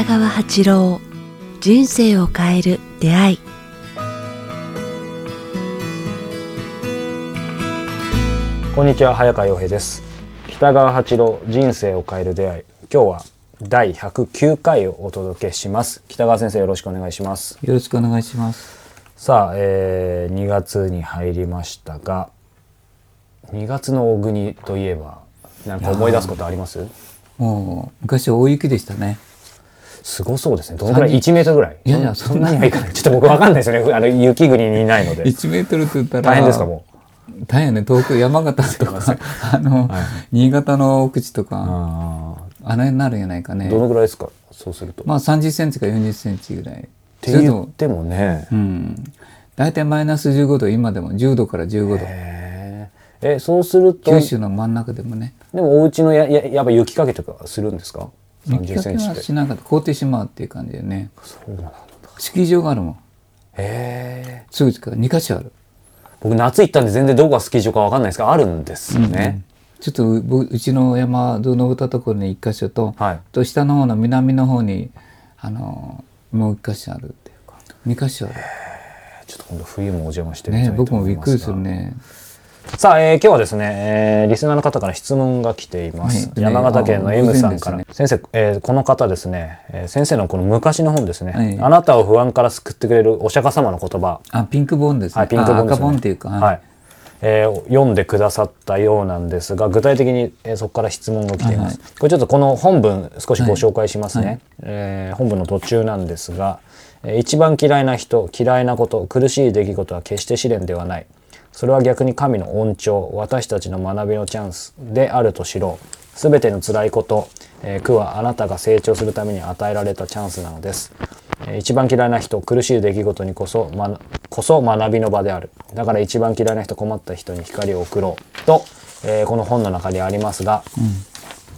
北川八郎人生を変える出会い。こんにちは早川洋平です。北川八郎人生を変える出会い。今日は第109回をお届けします。北川先生よろしくお願いします。よろしくお願いします。さあ、えー、2月に入りましたが2月の大国といえば何か思い出すことあります？もう昔大雪でしたね。すごそうですね。どのくらい？1メートルぐらい？いやいやそんなに。はいかない。ちょっと僕わかんないですよね。あの雪国にいないので。1メートルって言ったら大変ですかも大変ね。東京山形とかあの、新潟の奥地とうかああれになるんじゃないかね。ーど。のぐらいですか？そうすると、まあ30センチか40センチぐらい。ってそれでも言ってもね、うん。大体マイナス15度今でも10度から15度。えそうすると九州の真ん中でもね。でもお家のやややっぱ雪かけとかするんですか？30雪かけセしなかった。凍ってしまうっていう感じでね。そうなんだ。スキー場があるもん。へえ。すぐ近く2箇所ある。僕夏行ったんで全然どこがスキー場かわかんないですがあるんですよね、ちょっとう僕うちの山の登ったところに1箇所と、はい。と下の方の南の方にあのもう一箇所あるっていうか。二箇所ある。ちょっと今度冬もお邪魔してみたいねと僕もびっくり思いますがするねさあ、えー今日はですね、えーリスナーの方から質問が来ています、はい。山形県のあ M さんから、先生、えーこの方ですね、えー先生のこの昔の本ですね、はい。あなたを不安から救ってくれるお釈迦様の言葉。あピンクボーンですね、はい、ピンクボンです、ね、あ赤ボーンっていうか、はい。えー読んでくださったようなんですが具体的に、えーそこから質問が来ています、はい。これちょっとこの本文少しご紹介しますね、はい。えー本文の途中なんですが、えー一番嫌いな人嫌いなこと苦しい出来事は決して試練ではないそれは逆に神の恩寵私たちの学びのチャンスであると知ろう。すべての辛いこと、えー苦はあなたが成長するために与えられたチャンスなのです。えー一番嫌いな人苦しい出来事にこそ,、ま、こそ学びの場である。だから一番嫌いな人困った人に光を送ろう。と、えーこの本の中にありますが、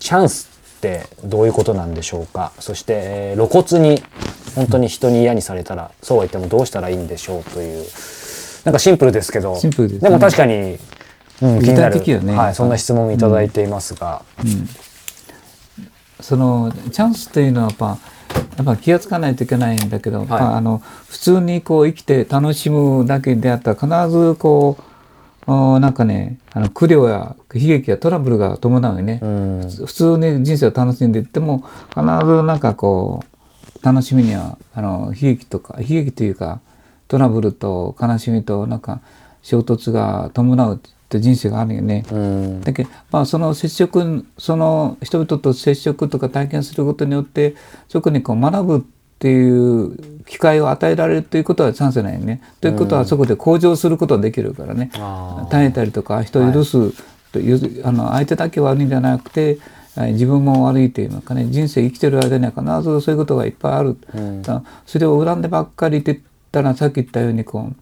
チャンスってどういうことなんでしょうか？そして、えー露骨に本当に人に嫌にされたらそうは言ってもどうしたらいいんでしょう？というなんかシンプルですけど。シンプルですね。も確かに、うん、気になる、ねはい、そんな質問をいただいていますが、そのチャンスというのはやっぱやっぱ気がつかないといけないんだけど、まああの普通にこう生きて楽しむだけであったら必ずこうおなんかねあの苦慮や悲劇やトラブルが伴うよね、うん。普通に人生を楽しんでいっても必ずなんかこう楽しみにはあの悲劇とか悲劇というかトラブルと悲しみとなんか衝突が伴うって人生があるよね。うん。だけど、まあ、その接触その人々と接触とか体験することによってそこにこう学ぶっていう機会を与えられるということはチャンスないよね。ということはそこで向上することができるからね。あー。耐えたりとか人を許すという、あの相手だけ悪いんじゃなくてえ自分も悪いというのかね。人生生きてる間には必ずそういうことがいっぱいある、だからそれを恨んでばっかりってたらさっき言ったようにこう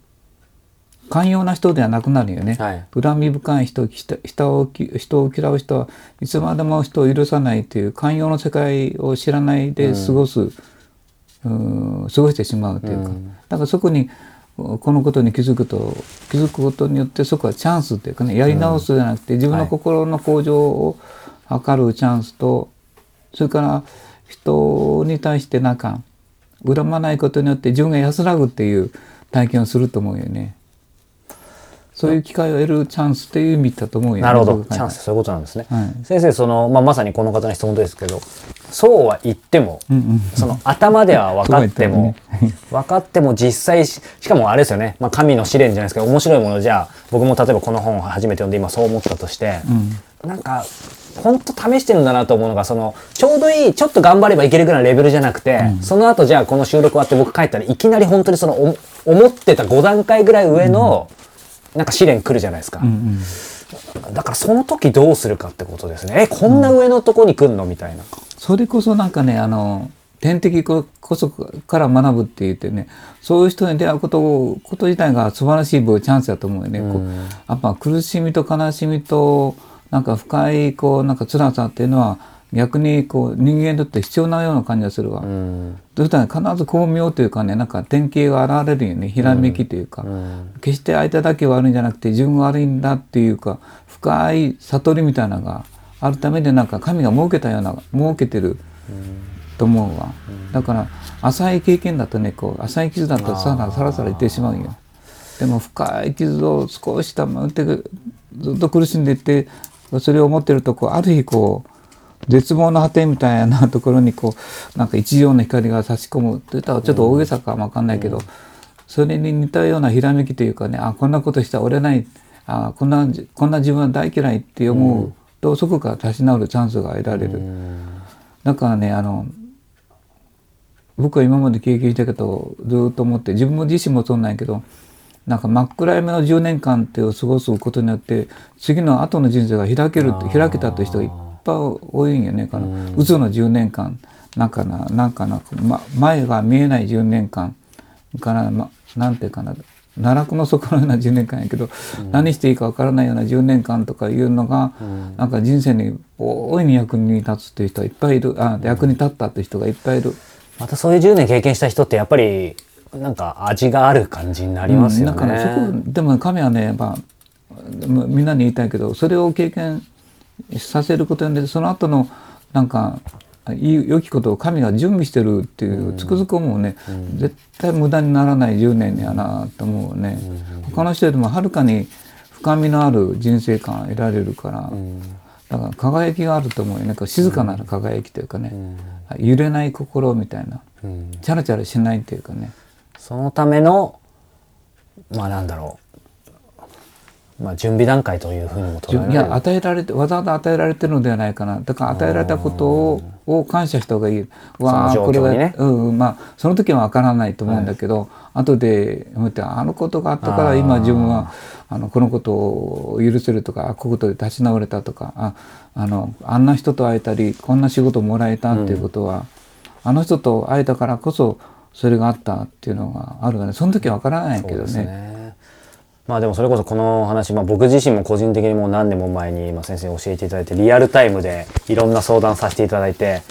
寛容な人ではなくなるよね、はい。恨み深い人人人をき人を嫌う人はいつまでも人を許さないという寛容の世界を知らないで過ごす、うん過ごしてしまうというか、だからそこにこのことに気づくと気づくことによってそこはチャンスというかねやり直すじゃなくて自分の心の向上を図るチャンスと、それから人に対してなんか恨まないことによって自分が安らぐっていう体験をすると思うよね。そういう機会を得るチャンスっていう意味だと思うよね。なるほど。チャンスそういうことなんですね、はい。先生その、まあ、まさにこの方の質問ですけどそうは言っても、うんうんその頭では分かっても、そうは言っ分かっても実際ししかもあれですよね、まあ、神の試練じゃないですけど面白いものじゃあ僕も例えばこの本を初めて読んで今そう思ったとして、なんか本当試してるんだなと思うのがそのちょうどいいちょっと頑張ればいけるぐらいのレベルじゃなくて、その後じゃあこの収録終わって僕帰ったらいきなり本当にそのお思ってた5段階ぐらい上の、なんか試練来るじゃないですか。うんだからその時どうするかってことですね。え、こんな上のとこに来んの？みたいな。それこそなんかねあの天敵ここそから学ぶって言ってねそういう人に出会うことをこと自体が素晴らしいチャンスだと思うよね。こうやっぱ苦しみと悲しみとなんか深いこうなんか辛さっていうのは逆にこう人間にとって必要なような感じがするわ。うん。そしたら必ず巧妙というかねなんか典型が現れるよね。ひらめきというか、決して相手だけ悪いんじゃなくて自分が悪いんだっていうか深い悟りみたいなのがあるためでなんか神が設けたような設けてると思うわ、だから浅い経験だとねこう浅い傷だとさらさらさらいってしまうよでも深い傷を少し溜まってずっと苦しんでいってそれを持ってるとこうある日こう絶望の果てみたいなところにこうなんか一条の光が差し込むといったらちょっと大げさかもわかんないけど、それに似たようなひらめきというかねあこんなことしたら折れないあこんなこんな自分は大嫌いって思うと、そこから立ち直るチャンスが得られる。だからねあの僕は今まで経験したけどずっと思って自分自身もそうなんやけどなんか真っ暗闇の10年間ってを過ごすことによって次の後の人生が開ける開けたという人がいっぱい多いんよねこの鬱の10年間なんかななんかな、ま、前が見えない10年間からまなんていうかな奈落の底のような10年間やけど、うん、何していいかわからないような10年間とかいうのが、うん、なんか人生に大いに役に立つっていう人がいっぱいいる。あ役に立ったっていう人がいっぱいいる。またそういう10年経験した人ってやっぱりなんか味がある感じになりますよね。うん、だからそこでも神はね、まあ、みんなに言いたいけどそれを経験させることによってその後のなんか良きことを神が準備してるっていうつくづく思うね、うん、絶対無駄にならない10年やなと思うね、うん、他の人よりもはるかに深みのある人生観を得られるから、うん、だから輝きがあると思うよね。静かな輝きというかね、揺れない心みたいな、チャラチャラしないというかねそのためのまあなんだろう。まあ、準備段階というふうにも捉えられる。いや与えられてわざわざ与えられてるのではないかな。だから与えられたことをを感謝した方がいい。わあ、これは、うんまあその時はわからないと思うんだけど、はい、後で思ってあのことがあったから今自分はあのこのことを許せるとかこういうことで立ち直れたとかああのあんな人と会えたりこんな仕事もらえたっていうことは、うん、あの人と会えたからこそそれがあったっていうのがあるがねその時はわからないけどね。まあでもそれこそこの話、まあ、僕自身も個人的にもう何年も前に、まあ、先生に教えていただいてリアルタイムでいろんな相談させていただいて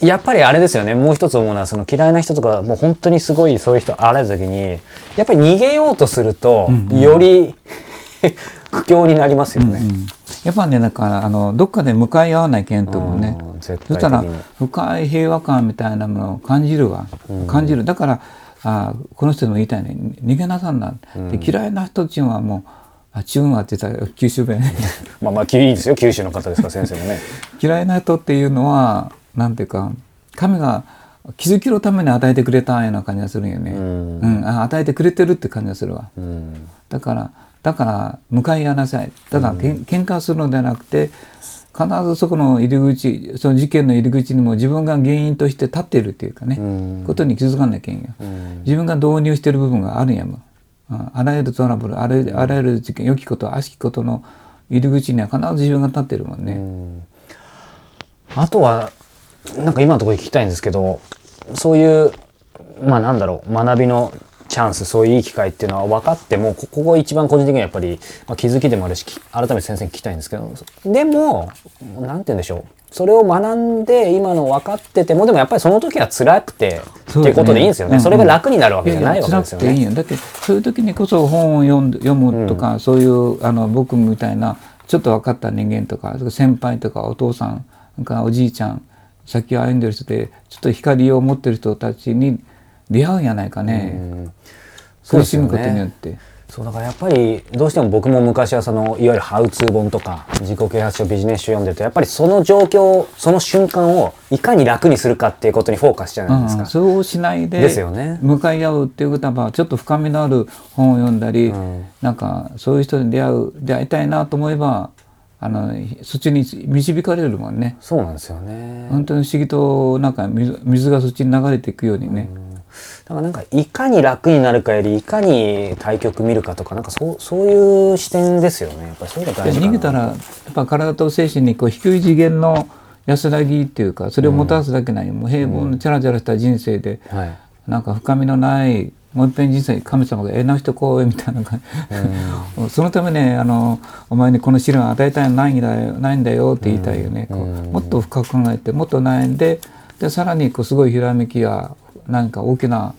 やっぱりあれですよね。もう一つ思うのはその嫌いな人とかもう本当にすごいそういう人あられた時にやっぱり逃げようとすると、より苦境になりますよね。うんうん、やっぱねなんかあのどっかで向かい合わないけんともね、そしたら深い平和感みたいなものを感じるわ、感じる。だからあこの人も言いたいね逃げなさんな、うん、で 嫌いな人っていうのはもうあチューンはって言ったら九州弁。まあまあいいですよ九州の方ですから先生もね。嫌いな人っていうのはなんていうか神が気づきのために与えてくれたような感じがするんよね、うん、うん、あ与えてくれてるって感じがするわ、うん、だからだから向かい合わなさい。ただ、うん、けん喧嘩するのではなくて必ずそこの入り口その事件の入り口にも自分が原因として立っているっていうかね、うん、ことに気づかなきゃいけんよ、うん、自分が導入している部分があるんやもん、あらゆるトラブルあらあらゆる事件良きこと悪しきことの入り口には必ず自分が立ってるもんね、うん、あとはなんか今のところ聞きたいんですけどそういうまあなんだろう学びのチャンスそういういい機会っていうのは分かってもここが一番個人的にはやっぱり、まあ、気づきでもあるし改めて先生に聞きたいんですけどでも何て言うんでしょう。それを学んで今の分かっててもでもやっぱりその時は辛くてっていうことでいいんですよね、うんうん、それが楽になるわけじゃないわけですよね。いいだってそういう時にこそ本を読ん読むとか、うん、そういうあの僕みたいなちょっと分かった人間とか先輩とかお父さんかおじいちゃん先を歩んでる人でちょっと光を持ってる人たちに出会うんやないかね、苦しむことによって。そうだからやっぱりどうしても僕も昔はそのいわゆるハウツー本とか自己啓発書ビジネス書読んでるとやっぱりその状況その瞬間をいかに楽にするかっていうことにフォーカスしちゃうんですか、うん、そうしないでですよ、ね、向かい合うっていうことはちょっと深みのある本を読んだり、うん、なんかそういう人に出会う出会いたいなと思えばあのそっちに導かれるもんね。そうなんですよね。本当に不思議となんか水水がそっちに流れていくようにね、うんだからなんかいかに楽になるかよりいかに対局見るかとかなんかそうそういう視点ですよね。やっぱりそういうの大事逃げたらやっぱ体と精神にこう低い次元の安らぎっていうかそれをもたらすだけない、うん、もう平凡のチャラチャラした人生で、うん。はい、なんか深みのないもう一遍人生神様がええな人こうみたいな感じ、うん、そのためねあのお前にこの試練を与えたいのないんだよないんだよって言いたいよね、こうもっと深く考えてもっと悩んででさらにこうすごいひらめきや何か大きな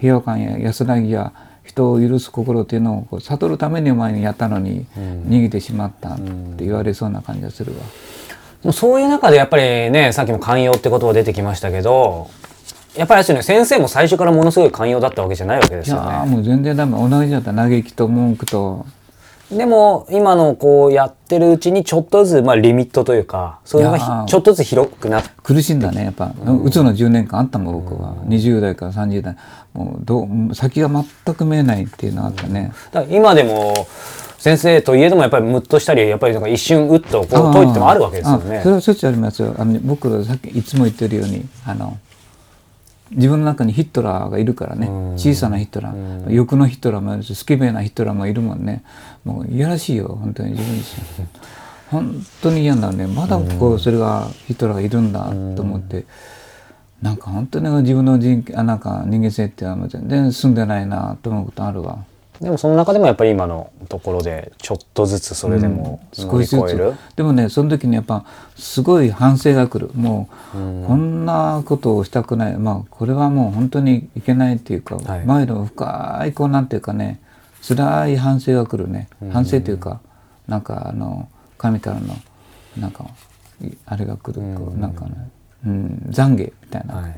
平和感や安らぎや人を許す心というのを悟るためにお前にやったのに逃げてしまったって言われそうな感じがするわ。もうそういう中でやっぱりねさっきも寛容って言葉出てきましたけどやっぱりね先生も最初からものすごい寛容だったわけじゃないわけでいすよね。やーもう全然ダメ同じだった嘆きと文句とでも今のこうやってるうちにちょっとずつまあリミットというかそういうのがちょっとずつ広くなって苦しんだねやっぱ、うつの10年間あったもん僕は、20代から30代。もうどう先が全く見えないっていうのがあったね、だから今でも先生といえどもやっぱりムッとしたりやっぱりなんか一瞬うっとこう解いてもあるわけですよね。あ。それはしょっちゅうありますよ。あの僕らさっきいつも言ってるようにあの自分の中にヒットラーがいるからね。小さなヒットラー。欲のヒットラーもいるしスケベなヒットラーもいるもんね。もういやらしいよ本当に自分自身。本当に嫌なのね。まだこうそれがヒットラーがいるんだと思って。なんか本当に自分の人あなんか人間性ってはもう全然進んでないなと思うことあるわ。でもその中でもやっぱり今のところでちょっとずつそれでも乗り越える。でもねその時にやっぱすごい反省が来る。もう、こんなことをしたくない。まあこれはもう本当にいけないっていうか、はい。前の深いこうなんていうかね辛い反省が来るね、反省というかなんかあの神からのなんかいあれが来る、こうなんかね、うん、懺悔みたいな、はい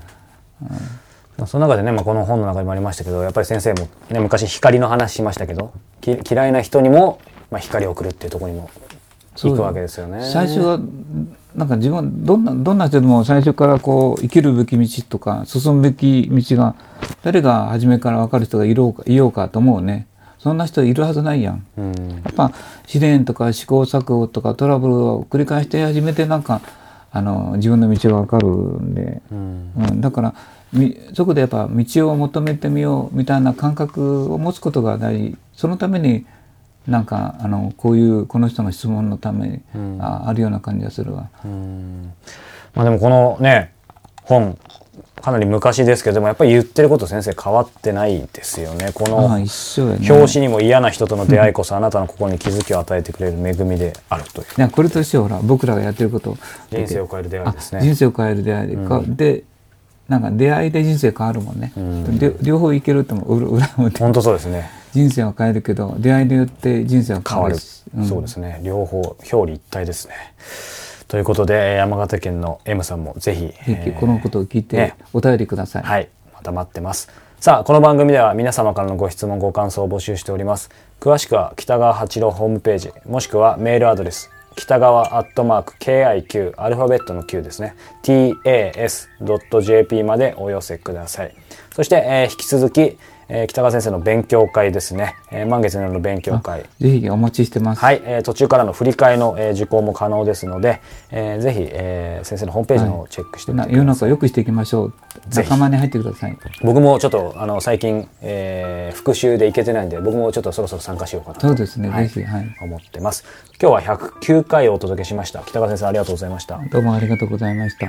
まあ、その中でね、まあ、この本の中にもありましたけどやっぱり先生も、ね、昔光の話しましたけどき嫌いな人にも、まあ、光を送るっていうところにも行くわけですよね。最初はなんか自分どんなどんな人でも最初からこう生きるべき道とか進むべき道が誰が初めから分かる人がいろうかいようかと思うね。そんな人いるはずないやん。うん。やっぱ試練とか試行錯誤とかトラブルを繰り返して初めてなんかあの自分の道が分かるんで、うん。うん、だからみそこでやっぱ道を求めてみようみたいな感覚を持つことが大事そのためになんかあのこういうこの人の質問のために、ああるような感じがするわ。うんまあ、でもこのね本かなり昔ですけどでもやっぱり言ってること先生変わってないですよね。この。表紙にも嫌な人との出会いこそあなたの心に気づきを与えてくれる恵みであるといういやこれとしてはほら僕らがやってること人生を変える出会いですあね。人生を変える出会いで、かでなんか出会いで人生変わるもんね、で両方いけるっても裏裏表本当そうですね。人生は変えるけど出会いによって人生は変変わる、わるそうですね。両方表裏一体ですね。ということで山形県の M さんもぜひ、ぜひこのことを聞いてね。お便りください、はい。また待ってます。さあこの番組では皆様からのご質問ご感想を募集しております。詳しくは北川八郎ホームページもしくはメールアドレス北川アットマーク KIQ アルファベットの Q ですね。Tas.jp までお寄せください。そして、えー引き続き、えー北川先生の勉強会ですね、えー満月の夜の勉強会。ぜひお待ちしてます、はい、えー途中からの振り替えの、えー受講も可能ですので、えーぜひ、えー先生のホームページの方をチェックしてみなてください。世の中を良くしていきましょう。ぜひ。仲間に入ってください。僕もちょっとあの最近、えー復習で行けてないんで僕もちょっとそろそろ参加しようかなと。そうですね、はい。ぜひはい。思ってます。今日は109回をお届けしました。北川先生ありがとうございました。どうもありがとうございました